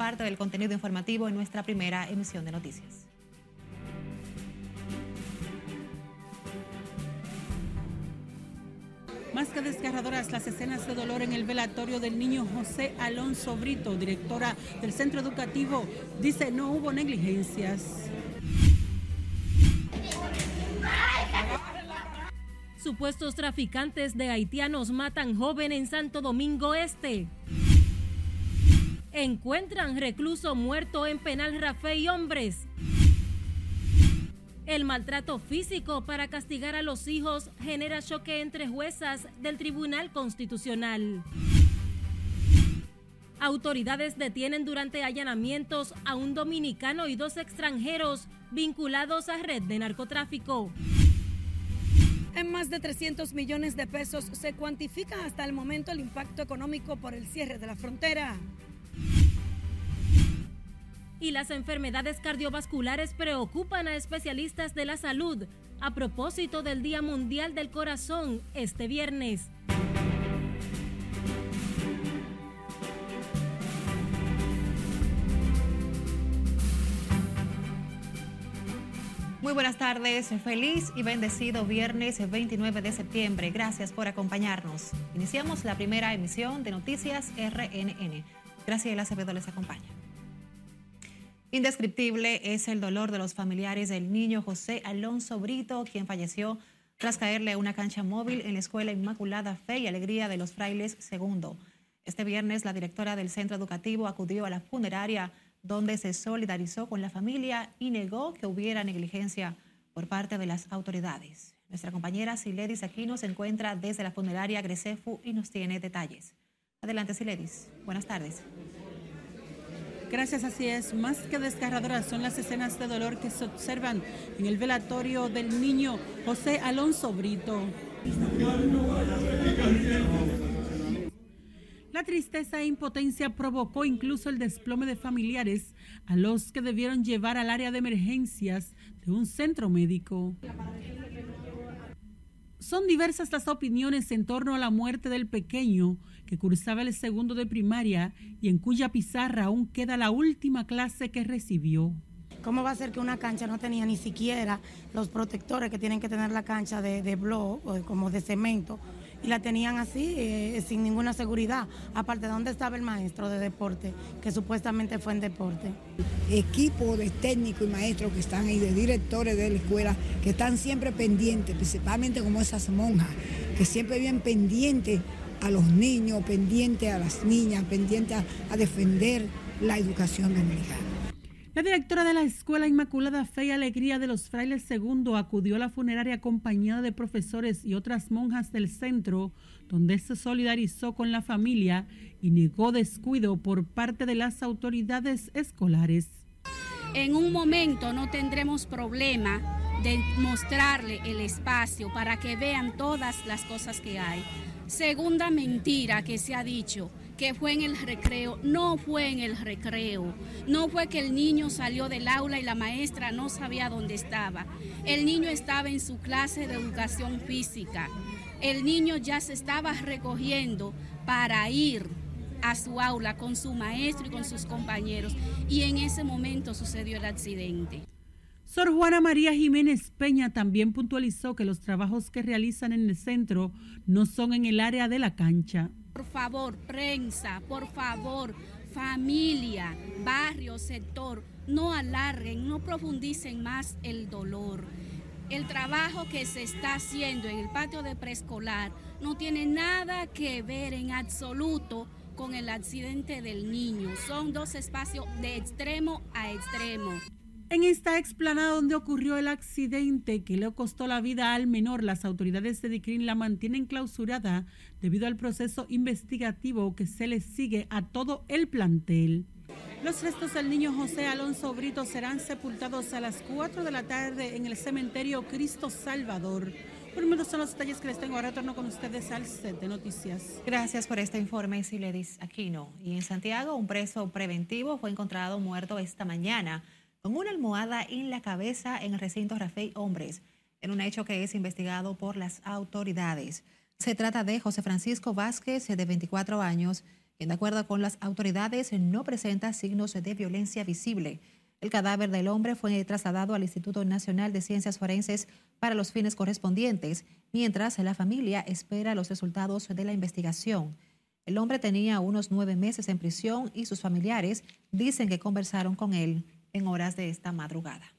parte del contenido informativo en nuestra primera emisión de noticias. Más que desgarradoras las escenas de dolor en el velatorio del niño José Alonso Brito, directora del centro educativo, dice no hubo negligencias. Supuestos traficantes de haitianos matan joven en Santo Domingo Este. Encuentran recluso muerto en penal Rafe y hombres. El maltrato físico para castigar a los hijos genera choque entre juezas del Tribunal Constitucional. Autoridades detienen durante allanamientos a un dominicano y dos extranjeros vinculados a red de narcotráfico. En más de 300 millones de pesos se cuantifica hasta el momento el impacto económico por el cierre de la frontera y las enfermedades cardiovasculares preocupan a especialistas de la salud a propósito del Día Mundial del Corazón este viernes. Muy buenas tardes, feliz y bendecido viernes 29 de septiembre. Gracias por acompañarnos. Iniciamos la primera emisión de Noticias RNN. Graciela Acevedo les acompaña. Indescriptible es el dolor de los familiares del niño José Alonso Brito, quien falleció tras caerle una cancha móvil en la Escuela Inmaculada Fe y Alegría de los Frailes II. Este viernes, la directora del centro educativo acudió a la funeraria donde se solidarizó con la familia y negó que hubiera negligencia por parte de las autoridades. Nuestra compañera Siledis Aquino se encuentra desde la funeraria Grecefu y nos tiene detalles. Adelante, Siledis. Buenas tardes. Gracias, así es. Más que desgarradoras son las escenas de dolor que se observan en el velatorio del niño José Alonso Brito. La tristeza e impotencia provocó incluso el desplome de familiares a los que debieron llevar al área de emergencias de un centro médico. Son diversas las opiniones en torno a la muerte del pequeño que cursaba el segundo de primaria y en cuya pizarra aún queda la última clase que recibió. ¿Cómo va a ser que una cancha no tenía ni siquiera los protectores que tienen que tener la cancha de, de blog o como de cemento? Y la tenían así, eh, sin ninguna seguridad. Aparte, ¿de dónde estaba el maestro de deporte, que supuestamente fue en deporte? Equipo de técnicos y maestros que están ahí, de directores de la escuela, que están siempre pendientes, principalmente como esas monjas, que siempre vienen pendientes a los niños, pendiente a las niñas, pendiente a, defender la educación dominicana. La directora de la Escuela Inmaculada Fe y Alegría de los Frailes II acudió a la funeraria acompañada de profesores y otras monjas del centro, donde se solidarizó con la familia y negó descuido por parte de las autoridades escolares. En un momento no tendremos problema de mostrarle el espacio para que vean todas las cosas que hay Segunda mentira que se ha dicho, que fue en el recreo, no fue en el recreo, no fue que el niño salió del aula y la maestra no sabía dónde estaba. El niño estaba en su clase de educación física. El niño ya se estaba recogiendo para ir a su aula con su maestro y con sus compañeros y en ese momento sucedió el accidente. Sor Juana María Jiménez Peña también puntualizó que los trabajos que realizan en el centro no son en el área de la cancha. Por favor, prensa, por favor, familia, barrio, sector, no alarguen, no profundicen más el dolor. El trabajo que se está haciendo en el patio de preescolar no tiene nada que ver en absoluto con el accidente del niño. Son dos espacios de extremo a extremo. En esta explanada donde ocurrió el accidente que le costó la vida al menor, las autoridades de DICRIN la mantienen clausurada debido al proceso investigativo que se le sigue a todo el plantel. Los restos del niño José Alonso Brito serán sepultados a las 4 de la tarde en el cementerio Cristo Salvador. Por menos son los detalles que les tengo. Ahora retorno con ustedes al set de noticias. Gracias por este informe, Siledis Aquino. Y en Santiago, un preso preventivo fue encontrado muerto esta mañana con una almohada en la cabeza en el recinto Rafael Hombres, en un hecho que es investigado por las autoridades. Se trata de José Francisco Vázquez, de 24 años, quien de acuerdo con las autoridades no presenta signos de violencia visible. El cadáver del hombre fue trasladado al Instituto Nacional de Ciencias Forenses para los fines correspondientes, mientras la familia espera los resultados de la investigación. El hombre tenía unos nueve meses en prisión y sus familiares dicen que conversaron con él en horas de esta madrugada.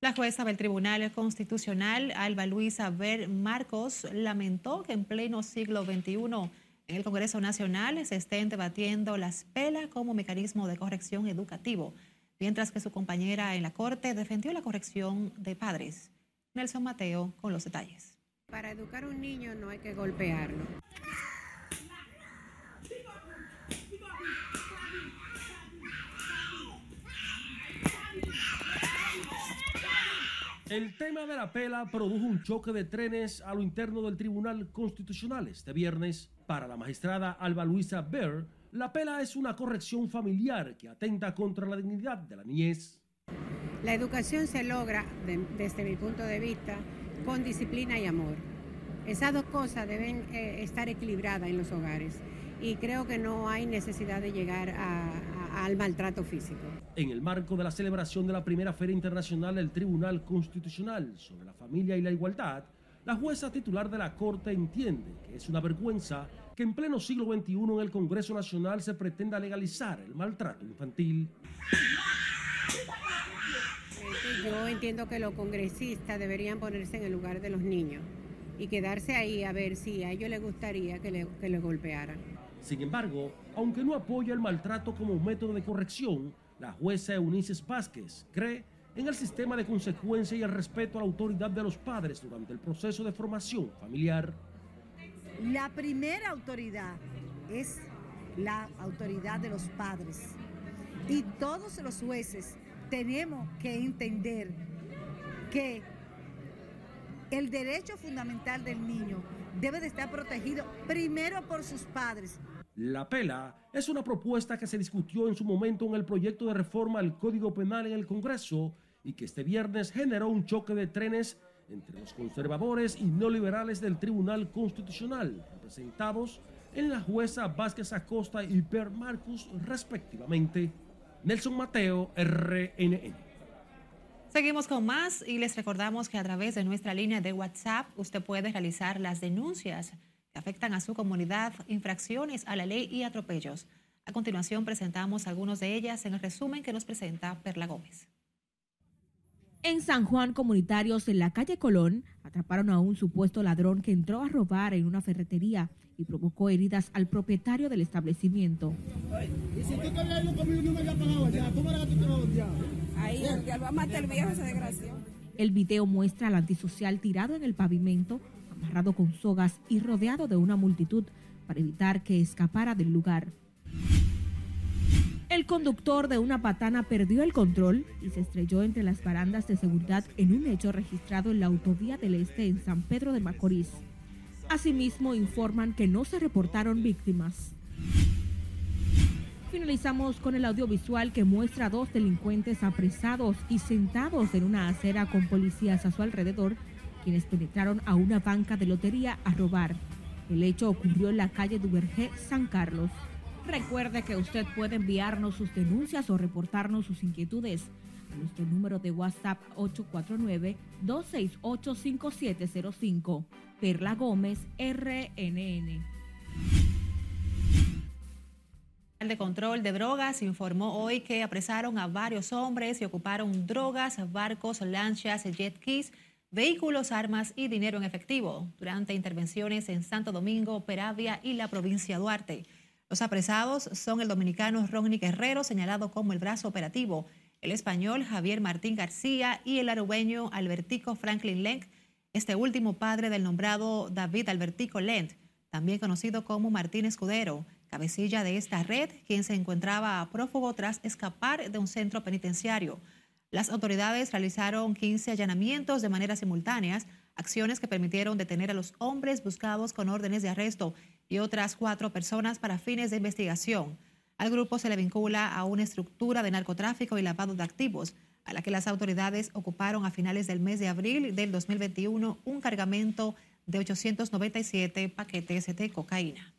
La jueza del Tribunal Constitucional, Alba Luisa Ver Marcos, lamentó que en pleno siglo XXI en el Congreso Nacional se estén debatiendo las pelas como mecanismo de corrección educativo, mientras que su compañera en la Corte defendió la corrección de padres. Nelson Mateo con los detalles. Para educar a un niño no hay que golpearlo. El tema de la pela produjo un choque de trenes a lo interno del Tribunal Constitucional este viernes. Para la magistrada Alba Luisa Bear, la pela es una corrección familiar que atenta contra la dignidad de la niñez. La educación se logra, desde mi punto de vista, con disciplina y amor. Esas dos cosas deben eh, estar equilibradas en los hogares y creo que no hay necesidad de llegar al maltrato físico. En el marco de la celebración de la primera Feria Internacional del Tribunal Constitucional sobre la Familia y la Igualdad, la jueza titular de la Corte entiende que es una vergüenza que en pleno siglo XXI en el Congreso Nacional se pretenda legalizar el maltrato infantil. Yo entiendo que los congresistas deberían ponerse en el lugar de los niños y quedarse ahí a ver si a ellos les gustaría que le, que le golpearan. Sin embargo, aunque no apoya el maltrato como método de corrección, la jueza Eunice Vázquez cree en el sistema de consecuencia y el respeto a la autoridad de los padres durante el proceso de formación familiar. La primera autoridad es la autoridad de los padres. Y todos los jueces tenemos que entender que el derecho fundamental del niño debe de estar protegido primero por sus padres. La pela es una propuesta que se discutió en su momento en el proyecto de reforma al Código Penal en el Congreso y que este viernes generó un choque de trenes entre los conservadores y neoliberales del Tribunal Constitucional, representados en la jueza Vázquez Acosta y Per Marcus respectivamente. Nelson Mateo, RNN. Seguimos con más y les recordamos que a través de nuestra línea de WhatsApp usted puede realizar las denuncias que afectan a su comunidad, infracciones a la ley y atropellos. A continuación presentamos algunos de ellas en el resumen que nos presenta Perla Gómez. En San Juan Comunitarios, en la calle Colón, atraparon a un supuesto ladrón que entró a robar en una ferretería y provocó heridas al propietario del establecimiento. el video muestra al antisocial tirado en el pavimento, amarrado con sogas y rodeado de una multitud para evitar que escapara del lugar. El conductor de una patana perdió el control y se estrelló entre las barandas de seguridad en un hecho registrado en la autovía del Este en San Pedro de Macorís. Asimismo, informan que no se reportaron víctimas. Finalizamos con el audiovisual que muestra a dos delincuentes apresados y sentados en una acera con policías a su alrededor, quienes penetraron a una banca de lotería a robar. El hecho ocurrió en la calle Duvergé, San Carlos. Recuerde que usted puede enviarnos sus denuncias o reportarnos sus inquietudes a nuestro número de WhatsApp 849-268-5705. Perla Gómez, RNN. El de control de drogas informó hoy que apresaron a varios hombres y ocuparon drogas, barcos, lanchas, jet skis, vehículos, armas y dinero en efectivo durante intervenciones en Santo Domingo, Peravia y la provincia Duarte. Los apresados son el dominicano Ronnie Guerrero, señalado como el brazo operativo, el español Javier Martín García y el arubeño Albertico Franklin Lenk, este último padre del nombrado David Albertico Lent, también conocido como Martín Escudero, cabecilla de esta red, quien se encontraba prófugo tras escapar de un centro penitenciario. Las autoridades realizaron 15 allanamientos de manera simultáneas, acciones que permitieron detener a los hombres buscados con órdenes de arresto y otras cuatro personas para fines de investigación. Al grupo se le vincula a una estructura de narcotráfico y lavado de activos a la que las autoridades ocuparon a finales del mes de abril del 2021 un cargamento de 897 paquetes de cocaína.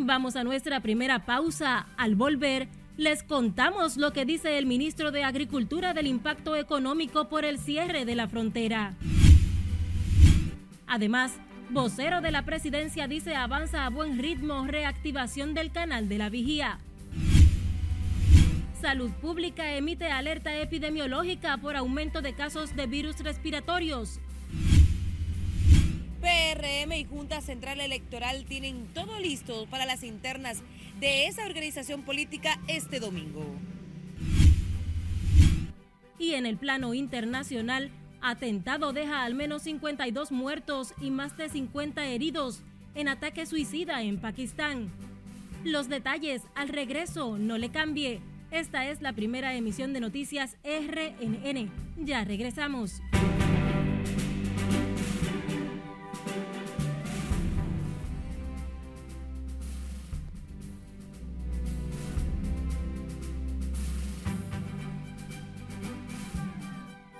Vamos a nuestra primera pausa. Al volver, les contamos lo que dice el ministro de Agricultura del impacto económico por el cierre de la frontera. Además, vocero de la presidencia dice avanza a buen ritmo reactivación del canal de la vigía. Salud Pública emite alerta epidemiológica por aumento de casos de virus respiratorios. PRM y Junta Central Electoral tienen todo listo para las internas de esa organización política este domingo. Y en el plano internacional, atentado deja al menos 52 muertos y más de 50 heridos en ataque suicida en Pakistán. Los detalles al regreso, no le cambie. Esta es la primera emisión de Noticias RNN. Ya regresamos.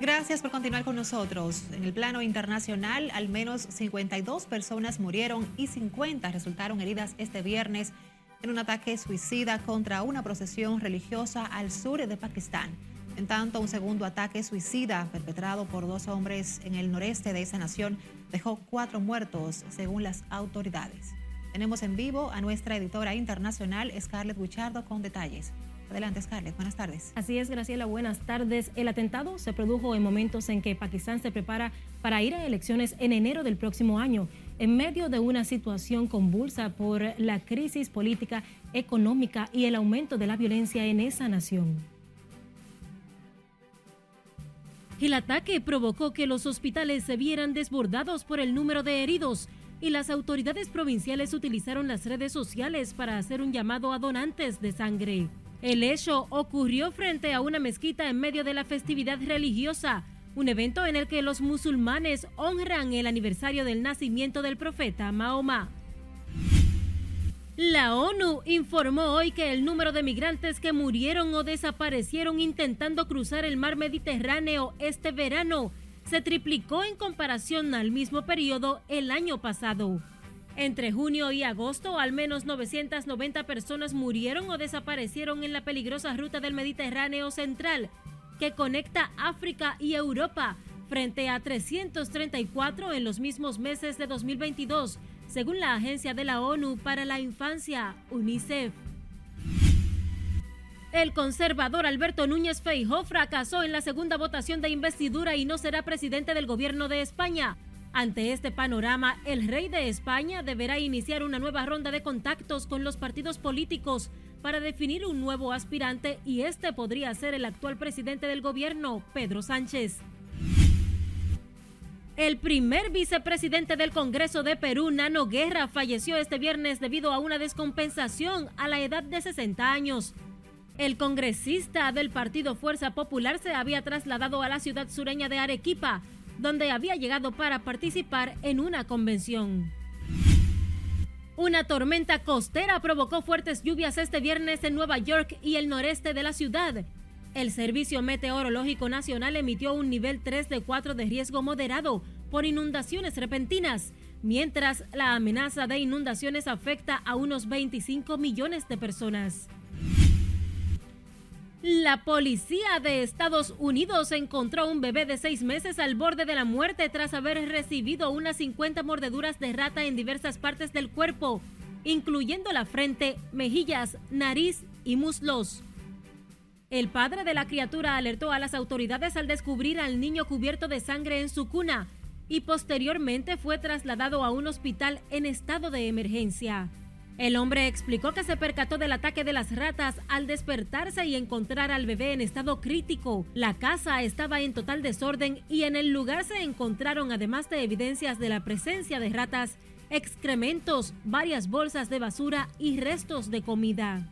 Gracias por continuar con nosotros. En el plano internacional, al menos 52 personas murieron y 50 resultaron heridas este viernes en un ataque suicida contra una procesión religiosa al sur de Pakistán. En tanto, un segundo ataque suicida perpetrado por dos hombres en el noreste de esa nación dejó cuatro muertos, según las autoridades. Tenemos en vivo a nuestra editora internacional, Scarlett Guichardo, con detalles. Adelante, Scarlett. Buenas tardes. Así es, Graciela. Buenas tardes. El atentado se produjo en momentos en que Pakistán se prepara para ir a elecciones en enero del próximo año, en medio de una situación convulsa por la crisis política, económica y el aumento de la violencia en esa nación. El ataque provocó que los hospitales se vieran desbordados por el número de heridos y las autoridades provinciales utilizaron las redes sociales para hacer un llamado a donantes de sangre. El hecho ocurrió frente a una mezquita en medio de la festividad religiosa, un evento en el que los musulmanes honran el aniversario del nacimiento del profeta Mahoma. La ONU informó hoy que el número de migrantes que murieron o desaparecieron intentando cruzar el mar Mediterráneo este verano se triplicó en comparación al mismo periodo el año pasado. Entre junio y agosto, al menos 990 personas murieron o desaparecieron en la peligrosa ruta del Mediterráneo Central, que conecta África y Europa, frente a 334 en los mismos meses de 2022, según la Agencia de la ONU para la Infancia, UNICEF. El conservador Alberto Núñez Feijó fracasó en la segunda votación de investidura y no será presidente del gobierno de España. Ante este panorama, el rey de España deberá iniciar una nueva ronda de contactos con los partidos políticos para definir un nuevo aspirante y este podría ser el actual presidente del gobierno, Pedro Sánchez. El primer vicepresidente del Congreso de Perú, Nano Guerra, falleció este viernes debido a una descompensación a la edad de 60 años. El congresista del Partido Fuerza Popular se había trasladado a la ciudad sureña de Arequipa donde había llegado para participar en una convención. Una tormenta costera provocó fuertes lluvias este viernes en Nueva York y el noreste de la ciudad. El Servicio Meteorológico Nacional emitió un nivel 3 de 4 de riesgo moderado por inundaciones repentinas, mientras la amenaza de inundaciones afecta a unos 25 millones de personas. La policía de Estados Unidos encontró un bebé de seis meses al borde de la muerte tras haber recibido unas 50 mordeduras de rata en diversas partes del cuerpo, incluyendo la frente, mejillas, nariz y muslos. El padre de la criatura alertó a las autoridades al descubrir al niño cubierto de sangre en su cuna y posteriormente fue trasladado a un hospital en estado de emergencia. El hombre explicó que se percató del ataque de las ratas al despertarse y encontrar al bebé en estado crítico. La casa estaba en total desorden y en el lugar se encontraron, además de evidencias de la presencia de ratas, excrementos, varias bolsas de basura y restos de comida.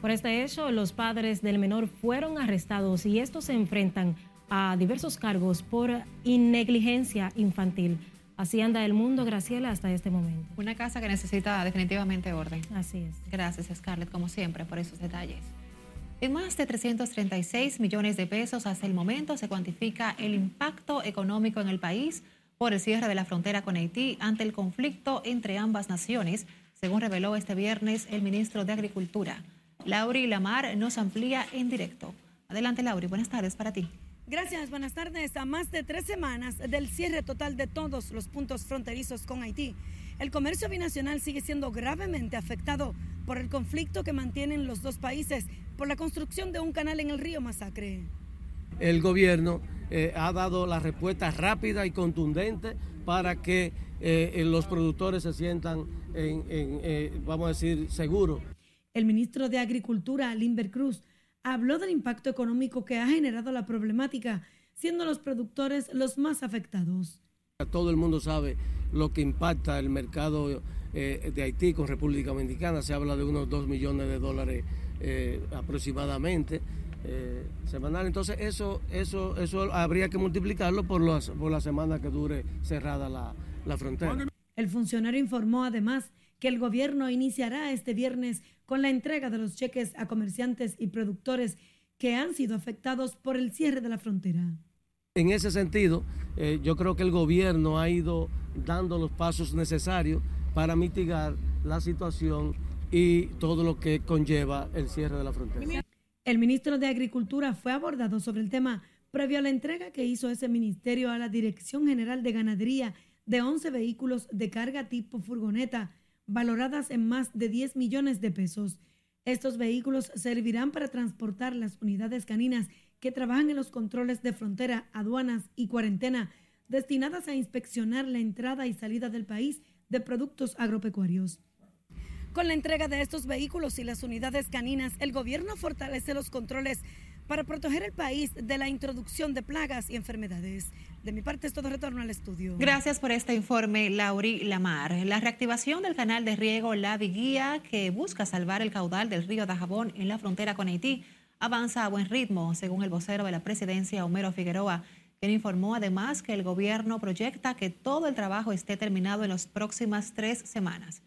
Por este hecho, los padres del menor fueron arrestados y estos se enfrentan a diversos cargos por negligencia infantil. Así anda el mundo, Graciela, hasta este momento. Una casa que necesita definitivamente orden. Así es. Gracias, Scarlett, como siempre, por esos detalles. En más de 336 millones de pesos hasta el momento se cuantifica el impacto económico en el país por el cierre de la frontera con Haití ante el conflicto entre ambas naciones, según reveló este viernes el ministro de Agricultura. Lauri Lamar nos amplía en directo. Adelante, Lauri. Buenas tardes para ti. Gracias, buenas tardes. A más de tres semanas del cierre total de todos los puntos fronterizos con Haití, el comercio binacional sigue siendo gravemente afectado por el conflicto que mantienen los dos países por la construcción de un canal en el río Masacre. El gobierno eh, ha dado la respuesta rápida y contundente para que eh, los productores se sientan, en, eh, vamos a decir, seguros. El ministro de Agricultura, Limber Cruz, habló del impacto económico que ha generado la problemática, siendo los productores los más afectados. Todo el mundo sabe lo que impacta el mercado eh, de Haití con República Dominicana. Se habla de unos 2 millones de dólares eh, aproximadamente eh, semanal. Entonces eso, eso, eso habría que multiplicarlo por, los, por la semana que dure cerrada la, la frontera. El funcionario informó además que el gobierno iniciará este viernes con la entrega de los cheques a comerciantes y productores que han sido afectados por el cierre de la frontera. En ese sentido, eh, yo creo que el gobierno ha ido dando los pasos necesarios para mitigar la situación y todo lo que conlleva el cierre de la frontera. El ministro de Agricultura fue abordado sobre el tema previo a la entrega que hizo ese ministerio a la Dirección General de Ganadería de 11 vehículos de carga tipo furgoneta, valoradas en más de 10 millones de pesos. Estos vehículos servirán para transportar las unidades caninas que trabajan en los controles de frontera, aduanas y cuarentena, destinadas a inspeccionar la entrada y salida del país de productos agropecuarios. Con la entrega de estos vehículos y las unidades caninas, el gobierno fortalece los controles para proteger el país de la introducción de plagas y enfermedades. De mi parte es todo retorno al estudio. Gracias por este informe, Lauri Lamar. La reactivación del canal de riego La Viguía, que busca salvar el caudal del río Dajabón en la frontera con Haití, avanza a buen ritmo, según el vocero de la presidencia, Homero Figueroa, quien informó además que el gobierno proyecta que todo el trabajo esté terminado en las próximas tres semanas.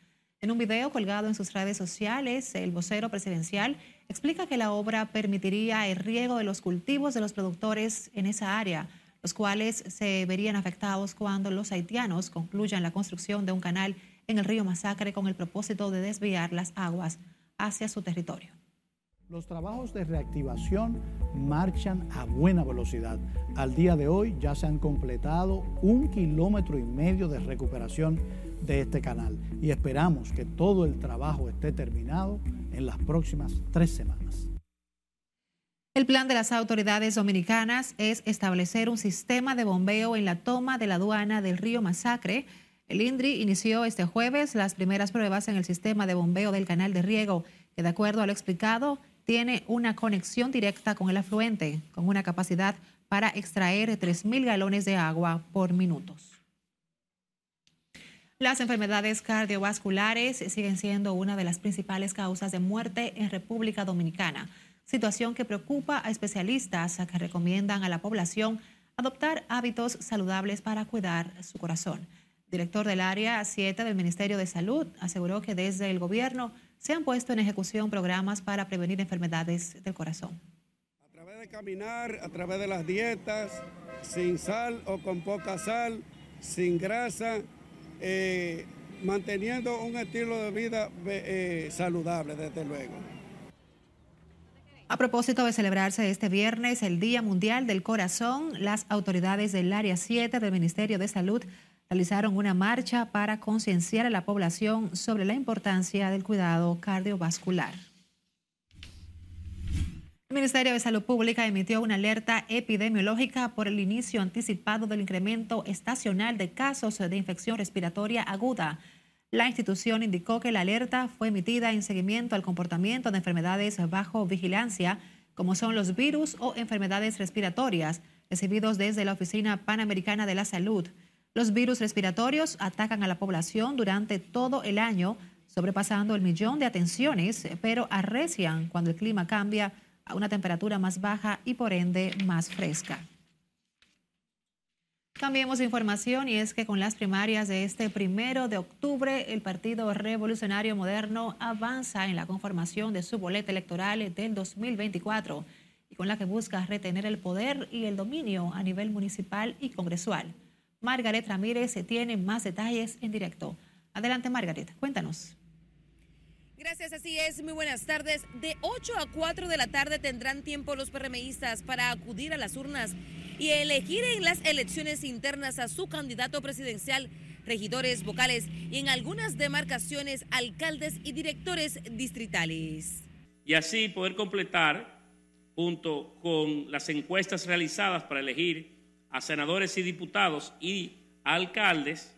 En un video colgado en sus redes sociales, el vocero presidencial explica que la obra permitiría el riego de los cultivos de los productores en esa área, los cuales se verían afectados cuando los haitianos concluyan la construcción de un canal en el río Masacre con el propósito de desviar las aguas hacia su territorio. Los trabajos de reactivación marchan a buena velocidad. Al día de hoy ya se han completado un kilómetro y medio de recuperación de este canal y esperamos que todo el trabajo esté terminado en las próximas tres semanas. El plan de las autoridades dominicanas es establecer un sistema de bombeo en la toma de la aduana del río Masacre. El INDRI inició este jueves las primeras pruebas en el sistema de bombeo del canal de riego, que de acuerdo a lo explicado tiene una conexión directa con el afluente, con una capacidad para extraer 3.000 galones de agua por minutos. Las enfermedades cardiovasculares siguen siendo una de las principales causas de muerte en República Dominicana, situación que preocupa a especialistas que recomiendan a la población adoptar hábitos saludables para cuidar su corazón. director del área 7 del Ministerio de Salud aseguró que desde el gobierno se han puesto en ejecución programas para prevenir enfermedades del corazón. A través de caminar, a través de las dietas, sin sal o con poca sal, sin grasa, eh, manteniendo un estilo de vida eh, saludable, desde luego. A propósito de celebrarse este viernes el Día Mundial del Corazón, las autoridades del Área 7 del Ministerio de Salud realizaron una marcha para concienciar a la población sobre la importancia del cuidado cardiovascular. El Ministerio de Salud Pública emitió una alerta epidemiológica por el inicio anticipado del incremento estacional de casos de infección respiratoria aguda. La institución indicó que la alerta fue emitida en seguimiento al comportamiento de enfermedades bajo vigilancia, como son los virus o enfermedades respiratorias, recibidos desde la Oficina Panamericana de la Salud. Los virus respiratorios atacan a la población durante todo el año, sobrepasando el millón de atenciones, pero arrecian cuando el clima cambia a una temperatura más baja y por ende más fresca. Cambiemos información y es que con las primarias de este primero de octubre, el Partido Revolucionario Moderno avanza en la conformación de su boleta electoral del 2024 y con la que busca retener el poder y el dominio a nivel municipal y congresual. Margaret Ramírez tiene más detalles en directo. Adelante, Margaret, cuéntanos. Gracias, así es. Muy buenas tardes. De 8 a 4 de la tarde tendrán tiempo los PRMistas para acudir a las urnas y elegir en las elecciones internas a su candidato presidencial, regidores vocales y en algunas demarcaciones alcaldes y directores distritales. Y así poder completar, junto con las encuestas realizadas para elegir a senadores y diputados y alcaldes,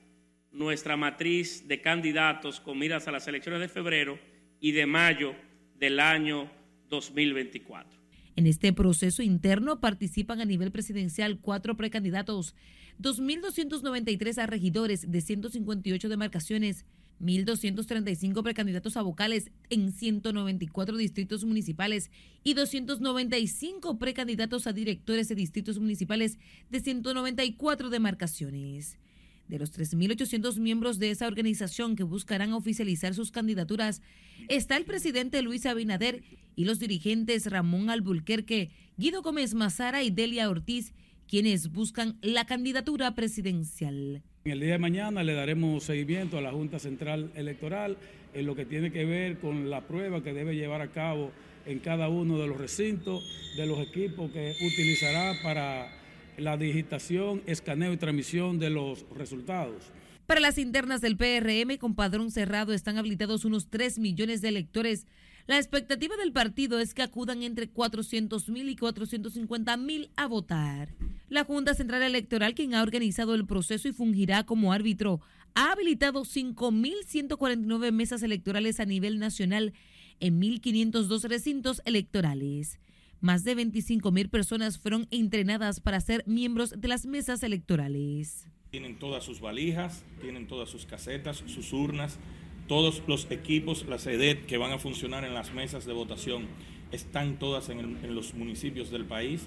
nuestra matriz de candidatos con miras a las elecciones de febrero y de mayo del año 2024. En este proceso interno participan a nivel presidencial cuatro precandidatos, 2.293 a regidores de 158 demarcaciones, 1.235 precandidatos a vocales en 194 distritos municipales y 295 precandidatos a directores de distritos municipales de 194 demarcaciones. De los 3.800 miembros de esa organización que buscarán oficializar sus candidaturas, está el presidente Luis Abinader y los dirigentes Ramón Albulquerque, Guido Gómez Mazara y Delia Ortiz, quienes buscan la candidatura presidencial. En el día de mañana le daremos seguimiento a la Junta Central Electoral en lo que tiene que ver con la prueba que debe llevar a cabo en cada uno de los recintos, de los equipos que utilizará para la digitación, escaneo y transmisión de los resultados. Para las internas del PRM con padrón cerrado están habilitados unos 3 millones de electores. La expectativa del partido es que acudan entre 400 mil y 450 mil a votar. La Junta Central Electoral, quien ha organizado el proceso y fungirá como árbitro, ha habilitado 5.149 mesas electorales a nivel nacional en 1.502 recintos electorales. Más de 25 mil personas fueron entrenadas para ser miembros de las mesas electorales. Tienen todas sus valijas, tienen todas sus casetas, sus urnas, todos los equipos, las EDET que van a funcionar en las mesas de votación, están todas en, en los municipios del país.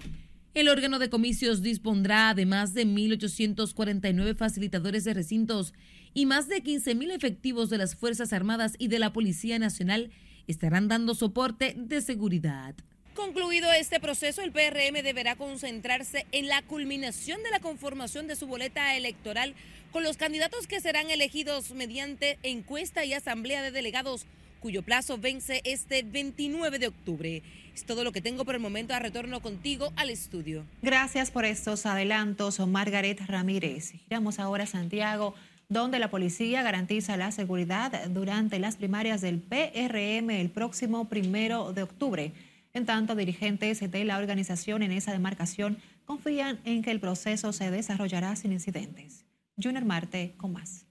El órgano de comicios dispondrá además de 1.849 facilitadores de recintos y más de 15.000 efectivos de las Fuerzas Armadas y de la Policía Nacional estarán dando soporte de seguridad. Concluido este proceso, el PRM deberá concentrarse en la culminación de la conformación de su boleta electoral con los candidatos que serán elegidos mediante encuesta y asamblea de delegados cuyo plazo vence este 29 de octubre. Es todo lo que tengo por el momento. A retorno contigo al estudio. Gracias por estos adelantos, Margaret Ramírez. Giramos ahora a Santiago, donde la policía garantiza la seguridad durante las primarias del PRM el próximo primero de octubre. En tanto, dirigentes de la organización en esa demarcación confían en que el proceso se desarrollará sin incidentes. Junior Marte con más.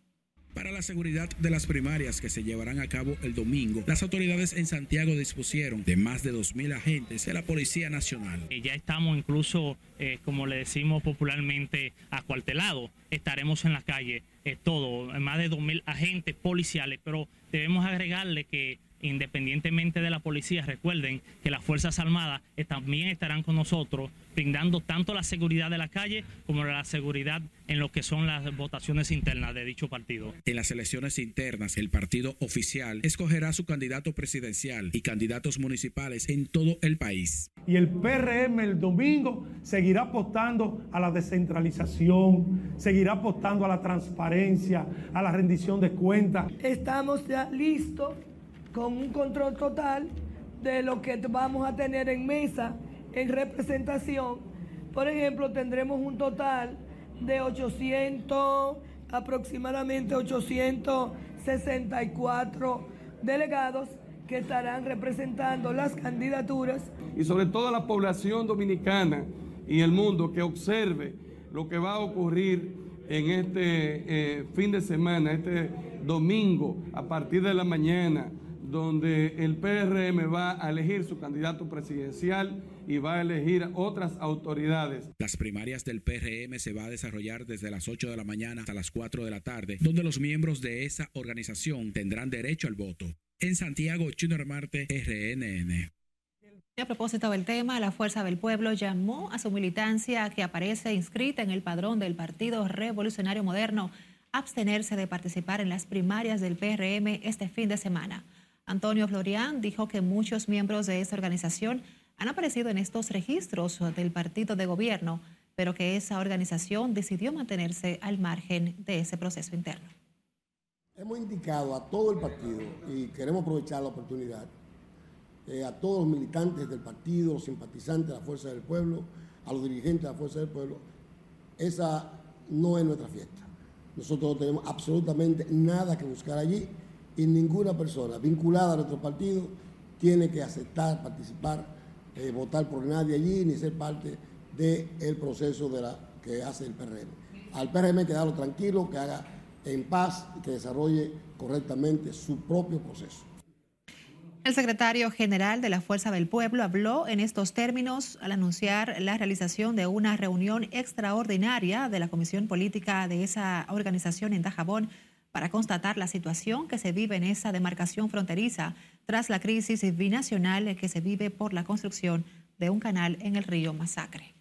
Para la seguridad de las primarias que se llevarán a cabo el domingo, las autoridades en Santiago dispusieron de más de 2.000 agentes de la Policía Nacional. Eh, ya estamos incluso, eh, como le decimos popularmente, acuartelados. Estaremos en la calle, eh, todo, más de 2.000 agentes policiales, pero debemos agregarle que independientemente de la policía, recuerden que las Fuerzas Armadas también estarán con nosotros, brindando tanto la seguridad de la calle como la seguridad en lo que son las votaciones internas de dicho partido. En las elecciones internas, el partido oficial escogerá su candidato presidencial y candidatos municipales en todo el país. Y el PRM el domingo seguirá apostando a la descentralización, seguirá apostando a la transparencia, a la rendición de cuentas. Estamos ya listos con un control total de lo que vamos a tener en mesa en representación. Por ejemplo, tendremos un total de 800, aproximadamente 864 delegados que estarán representando las candidaturas. Y sobre todo la población dominicana y el mundo que observe lo que va a ocurrir en este eh, fin de semana, este domingo, a partir de la mañana, donde el PRM va a elegir su candidato presidencial y va a elegir otras autoridades. Las primarias del PRM se va a desarrollar desde las 8 de la mañana hasta las 4 de la tarde, donde los miembros de esa organización tendrán derecho al voto. En Santiago, Junior Marte, RNN. A propósito del tema, la Fuerza del Pueblo llamó a su militancia que aparece inscrita en el padrón del Partido Revolucionario Moderno a abstenerse de participar en las primarias del PRM este fin de semana. Antonio Florian dijo que muchos miembros de esta organización han aparecido en estos registros del partido de gobierno, pero que esa organización decidió mantenerse al margen de ese proceso interno. Hemos indicado a todo el partido, y queremos aprovechar la oportunidad, eh, a todos los militantes del partido, los simpatizantes de la Fuerza del Pueblo, a los dirigentes de la Fuerza del Pueblo, esa no es nuestra fiesta. Nosotros no tenemos absolutamente nada que buscar allí y ninguna persona vinculada a nuestro partido tiene que aceptar, participar, eh, votar por nadie allí ni ser parte del proceso que hace el PRM. Al PRM que darlo tranquilo, que haga en paz y que desarrolle correctamente su propio proceso. El secretario general de la Fuerza del Pueblo habló en estos términos al anunciar la realización de una reunión extraordinaria de la Comisión Política de esa organización en Dajabón para constatar la situación que se vive en esa demarcación fronteriza tras la crisis binacional que se vive por la construcción de un canal en el río Masacre.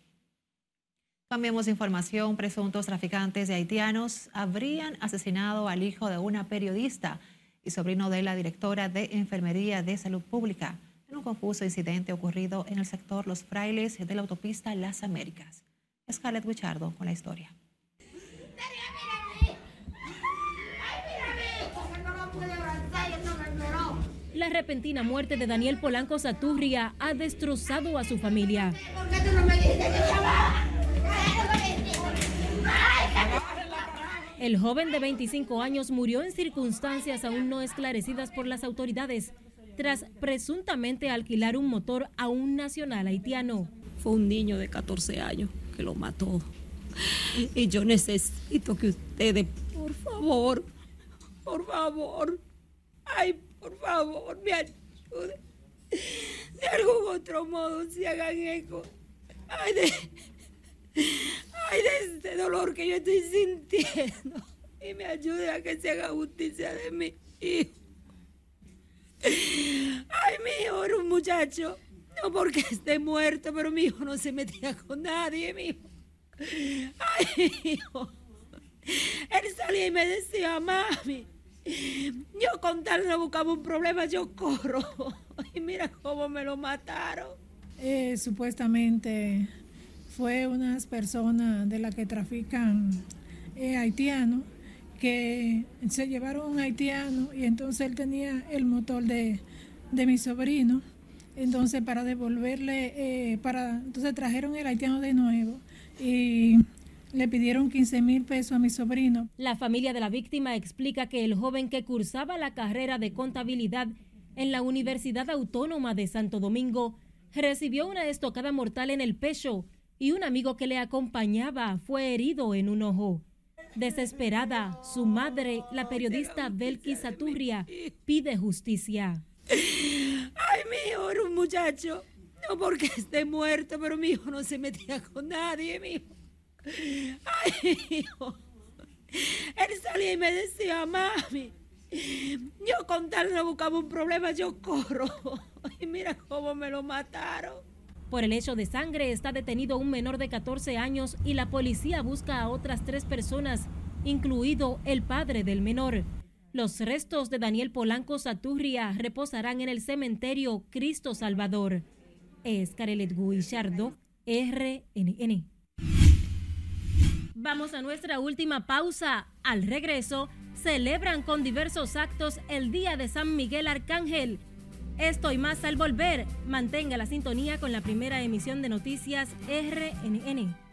Cambiemos información. Presuntos traficantes de haitianos habrían asesinado al hijo de una periodista y sobrino de la directora de Enfermería de Salud Pública en un confuso incidente ocurrido en el sector Los Frailes de la autopista Las Américas. Scarlett Guichardo con la historia. La repentina muerte de Daniel Polanco Saturria ha destrozado a su familia. El joven de 25 años murió en circunstancias aún no esclarecidas por las autoridades tras presuntamente alquilar un motor a un nacional haitiano. Fue un niño de 14 años que lo mató. Y yo necesito que ustedes, por favor, por favor, ay, por favor, me ayuden. De algún otro modo se hagan eco. Ay, de, ay, de este dolor que yo estoy sintiendo. Y me ayude a que se haga justicia de mi hijo. Ay, mi hijo era un muchacho. No porque esté muerto, pero mi hijo no se metía con nadie, mi hijo. Ay, mi hijo. Él salía y me decía, mami, yo con tal no buscaba un problema, yo corro. Y mira cómo me lo mataron. Eh, supuestamente fue unas personas de las que trafican eh, haitianos que se llevaron un haitiano y entonces él tenía el motor de, de mi sobrino. Entonces para devolverle, eh, para, entonces trajeron el haitiano de nuevo y le pidieron 15 mil pesos a mi sobrino. La familia de la víctima explica que el joven que cursaba la carrera de contabilidad en la Universidad Autónoma de Santo Domingo recibió una estocada mortal en el pecho y un amigo que le acompañaba fue herido en un ojo. Desesperada, su madre, la periodista Belki Saturria, pide justicia. Ay, mi hijo era un muchacho. No porque esté muerto, pero mi hijo no se metía con nadie, mi hijo. Ay, hijo. Él salía y me decía, mami, yo con tal no buscaba un problema, yo corro. Y mira cómo me lo mataron. Por el hecho de sangre está detenido un menor de 14 años y la policía busca a otras tres personas, incluido el padre del menor. Los restos de Daniel Polanco Saturria reposarán en el cementerio Cristo Salvador. Es Carelet Guillardo, RNN. Vamos a nuestra última pausa. Al regreso, celebran con diversos actos el Día de San Miguel Arcángel. Esto y más al volver. Mantenga la sintonía con la primera emisión de noticias RNN.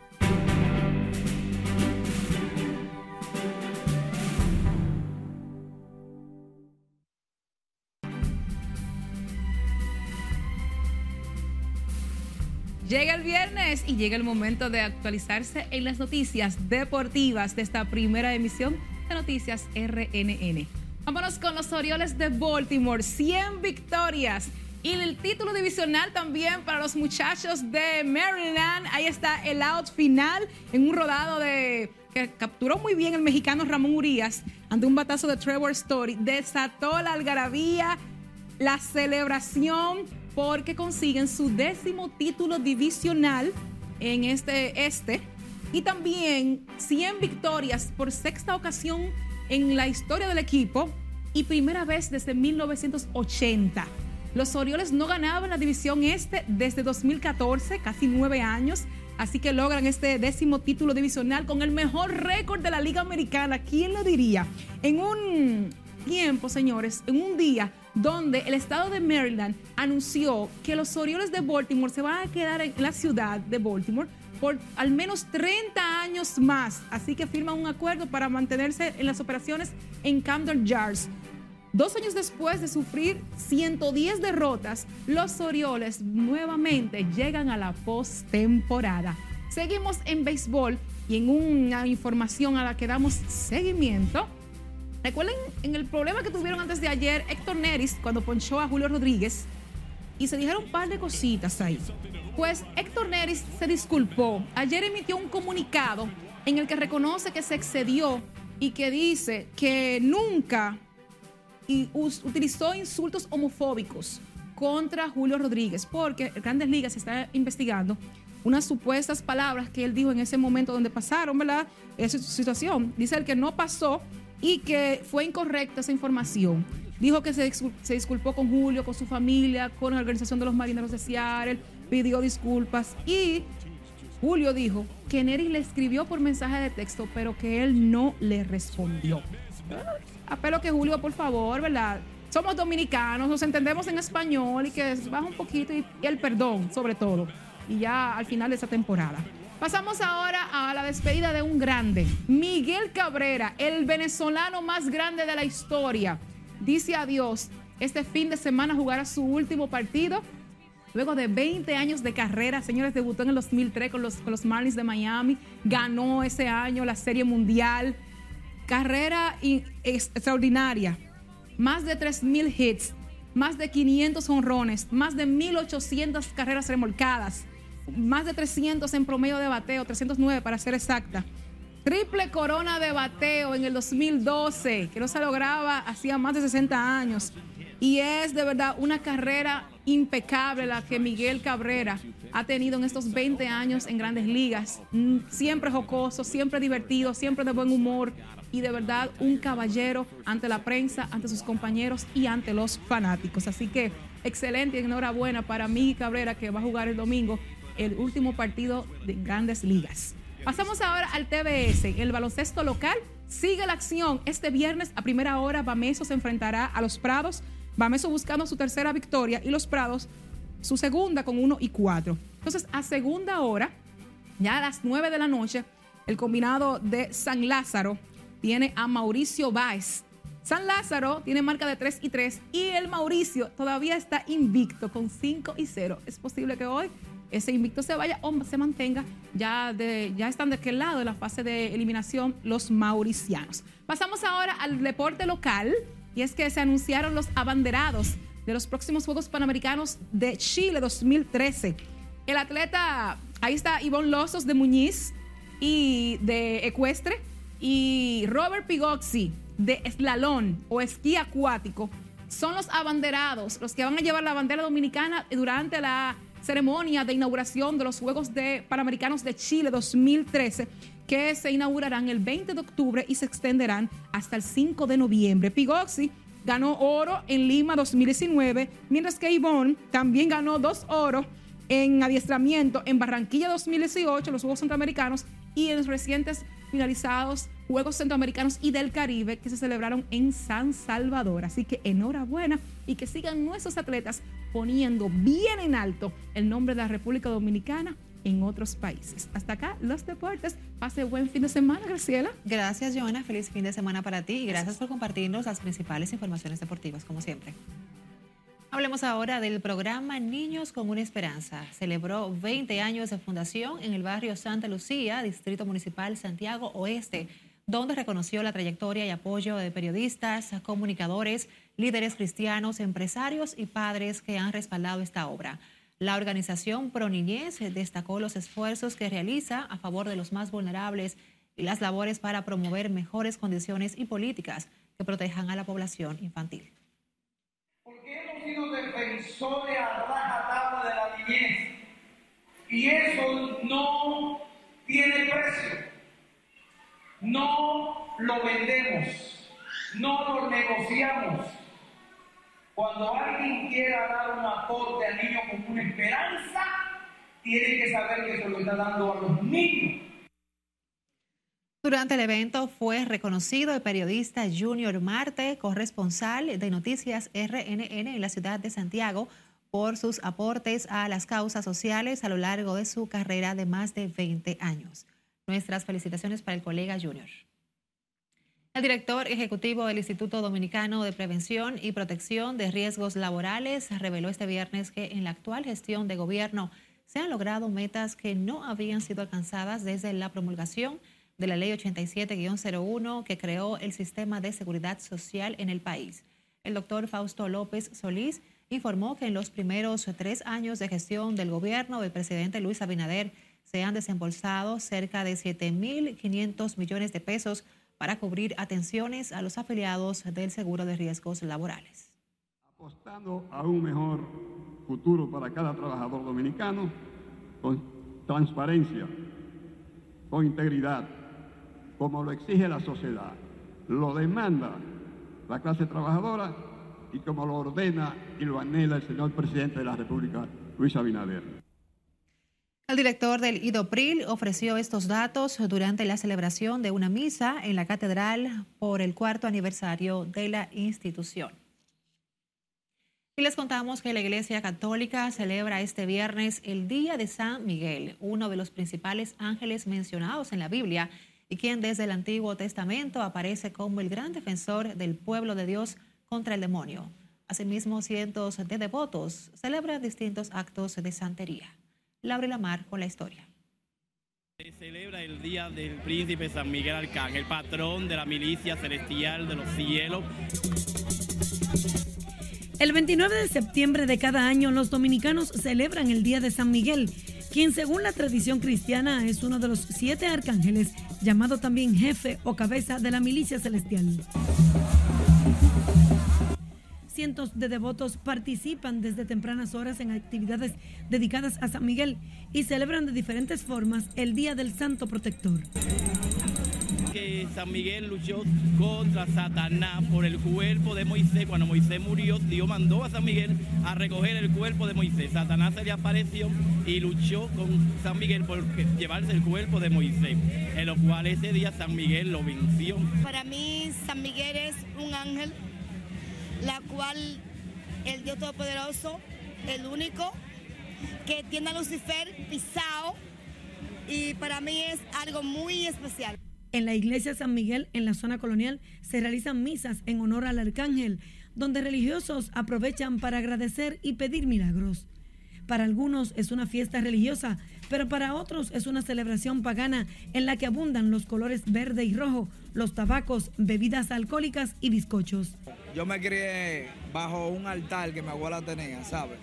Llega el viernes y llega el momento de actualizarse en las noticias deportivas de esta primera emisión de Noticias RNN. Vámonos con los Orioles de Baltimore, 100 victorias y el título divisional también para los muchachos de Maryland. Ahí está el out final en un rodado de que capturó muy bien el mexicano Ramón Urias ante un batazo de Trevor Story. Desató la algarabía, la celebración porque consiguen su décimo título divisional en este este y también 100 victorias por sexta ocasión en la historia del equipo y primera vez desde 1980. Los Orioles no ganaban la división este desde 2014, casi nueve años, Así que logran este décimo título divisional con el mejor récord de la Liga Americana. ¿Quién lo diría? En un tiempo, señores, en un día donde el estado de Maryland anunció que los Orioles de Baltimore se van a quedar en la ciudad de Baltimore por al menos 30 años más. Así que firman un acuerdo para mantenerse en las operaciones en Camden Yards. Dos años después de sufrir 110 derrotas, los Orioles nuevamente llegan a la postemporada. Seguimos en béisbol y en una información a la que damos seguimiento. Recuerden en el problema que tuvieron antes de ayer Héctor Neris cuando ponchó a Julio Rodríguez y se dijeron un par de cositas ahí. Pues Héctor Neris se disculpó. Ayer emitió un comunicado en el que reconoce que se excedió y que dice que nunca utilizó insultos homofóbicos contra Julio Rodríguez, porque Grandes Ligas está investigando unas supuestas palabras que él dijo en ese momento donde pasaron, ¿verdad? Esa situación. Dice el que no pasó y que fue incorrecta esa información. Dijo que se, disculpó con Julio, con su familia, con la organización de los marineros de Seattle, pidió disculpas y Julio dijo que Nery le escribió por mensaje de texto, pero que él no le respondió. Apelo que Julio, por favor, ¿verdad? Somos dominicanos, nos entendemos en español y que baja un poquito y el perdón, sobre todo. Y ya al final de esa temporada. Pasamos ahora a la despedida de un grande, Miguel Cabrera, el venezolano más grande de la historia. Dice adiós. Este fin de semana jugará su último partido. Luego de 20 años de carrera, señores, debutó en el 2003 con los, Marlins de Miami. Ganó ese año la Serie Mundial. Carrera extraordinaria. Más de 3.000 hits, más de 500 honrones, más de 1.800 carreras remolcadas más de 300 en promedio de bateo, 309 para ser exacta. Triple corona de bateo en el 2012, que no se lograba hacía más de 60 años. Y es de verdad una carrera impecable la que Miguel Cabrera ha tenido en estos 20 años en grandes ligas. Mm, siempre jocoso, siempre divertido, siempre de buen humor y de verdad un caballero ante la prensa, ante sus compañeros y ante los fanáticos. Así que excelente y enhorabuena para Miguel Cabrera que va a jugar el domingo el último partido de grandes ligas. Pasamos ahora al TBS. El baloncesto local sigue la acción. Este viernes a primera hora Bameso se enfrentará a los Prados. Bameso buscando su tercera victoria y los Prados su segunda con uno y cuatro. Entonces a segunda hora, ya a las nueve de la noche, el combinado de San Lázaro tiene a Mauricio Báez. San Lázaro tiene marca de 3 y 3 y el Mauricio todavía está invicto con 5 y 0. Es posible que hoy ese invicto se vaya o se mantenga. Ya, de, ya están de aquel lado de la fase de eliminación los mauricianos. Pasamos ahora al deporte local y es que se anunciaron los abanderados de los próximos Juegos Panamericanos de Chile 2013. El atleta, ahí está Ivonne Losos de Muñiz y de Ecuestre y Robert Pigoxi de Eslalón o esquí acuático son los abanderados, los que van a llevar la bandera dominicana durante la ceremonia de inauguración de los Juegos de Panamericanos de Chile 2013 que se inaugurarán el 20 de octubre y se extenderán hasta el 5 de noviembre. Pigoxi ganó oro en Lima 2019, mientras que Ivonne también ganó dos oros en adiestramiento en Barranquilla 2018, los Juegos Centroamericanos, y en los recientes finalizados Juegos Centroamericanos y del Caribe que se celebraron en San Salvador. Así que enhorabuena y que sigan nuestros atletas poniendo bien en alto el nombre de la República Dominicana en otros países. Hasta acá los deportes. Pase buen fin de semana, Graciela. Gracias, Joana. Feliz fin de semana para ti y gracias por compartirnos las principales informaciones deportivas, como siempre. Hablemos ahora del programa Niños con una Esperanza. Celebró 20 años de fundación en el barrio Santa Lucía, Distrito Municipal Santiago Oeste donde reconoció la trayectoria y apoyo de periodistas, comunicadores, líderes cristianos, empresarios y padres que han respaldado esta obra. La organización Pro Niñez destacó los esfuerzos que realiza a favor de los más vulnerables y las labores para promover mejores condiciones y políticas que protejan a la población infantil. Porque hemos sido defensores a rajatabla de la niñez y eso no tiene precio no lo vendemos, no lo negociamos. Cuando alguien quiera dar un aporte al niño con una esperanza, tiene que saber que se lo está dando a los niños. Durante el evento fue reconocido el periodista Junior Marte, corresponsal de Noticias RNN en la ciudad de Santiago, por sus aportes a las causas sociales a lo largo de su carrera de más de 20 años. Nuestras felicitaciones para el colega Junior. El director ejecutivo del Instituto Dominicano de Prevención y Protección de Riesgos Laborales reveló este viernes que en la actual gestión de gobierno se han logrado metas que no habían sido alcanzadas desde la promulgación de la Ley 87-01 que creó el sistema de seguridad social en el país. El doctor Fausto López Solís informó que en los primeros tres años de gestión del gobierno del presidente Luis Abinader se han desembolsado cerca de 7.500 millones de pesos para cubrir atenciones a los afiliados del seguro de riesgos laborales. Apostando a un mejor futuro para cada trabajador dominicano con transparencia, con integridad, como lo exige la sociedad, lo demanda la clase trabajadora y como lo ordena y lo anhela el señor presidente de la República, Luis Abinader. El director del IDOPRIL ofreció estos datos durante la celebración de una misa en la catedral por el cuarto aniversario de la institución. Y les contamos que la Iglesia Católica celebra este viernes el Día de San Miguel, uno de los principales ángeles mencionados en la Biblia y quien desde el Antiguo Testamento aparece como el gran defensor del pueblo de Dios contra el demonio. Asimismo, cientos de devotos celebran distintos actos de santería. Laura Lamar con la historia. Se celebra el Día del Príncipe San Miguel Arcángel, patrón de la milicia celestial de los cielos. El 29 de septiembre de cada año los dominicanos celebran el Día de San Miguel, quien según la tradición cristiana es uno de los siete arcángeles, llamado también jefe o cabeza de la milicia celestial. Cientos de devotos participan desde tempranas horas en actividades dedicadas a San Miguel y celebran de diferentes formas el Día del Santo Protector. Que San Miguel luchó contra Satanás por el cuerpo de Moisés. Cuando Moisés murió, Dios mandó a San Miguel a recoger el cuerpo de Moisés. Satanás se le apareció y luchó con San Miguel por llevarse el cuerpo de Moisés, en lo cual ese día San Miguel lo venció. Para mí, San Miguel es un ángel la cual el Dios Todopoderoso, el único, que tiene a Lucifer pisado y para mí es algo muy especial. En la iglesia San Miguel, en la zona colonial, se realizan misas en honor al arcángel, donde religiosos aprovechan para agradecer y pedir milagros. Para algunos es una fiesta religiosa, pero para otros es una celebración pagana en la que abundan los colores verde y rojo, los tabacos, bebidas alcohólicas y bizcochos. Yo me crié bajo un altar que mi abuela tenía, ¿sabes?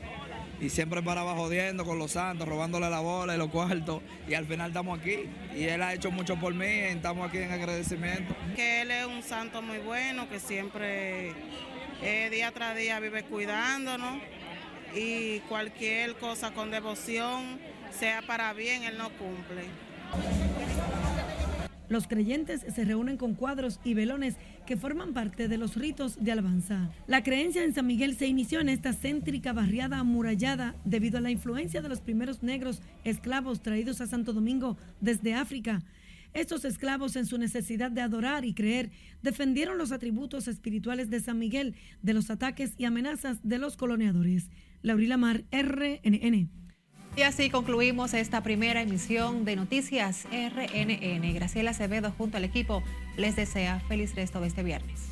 Y siempre paraba jodiendo con los santos, robándole la bola y los cuartos. Y al final estamos aquí. Y él ha hecho mucho por mí y estamos aquí en agradecimiento. Que él es un santo muy bueno, que siempre eh, día tras día vive cuidándonos. Y cualquier cosa con devoción, sea para bien, él no cumple. Los creyentes se reúnen con cuadros y velones que forman parte de los ritos de alabanza. La creencia en San Miguel se inició en esta céntrica barriada amurallada debido a la influencia de los primeros negros esclavos traídos a Santo Domingo desde África. Estos esclavos, en su necesidad de adorar y creer, defendieron los atributos espirituales de San Miguel de los ataques y amenazas de los coloniadores. Laurila Mar, RNN. Y así concluimos esta primera emisión de Noticias RNN. Graciela Acevedo junto al equipo les desea feliz resto de este viernes.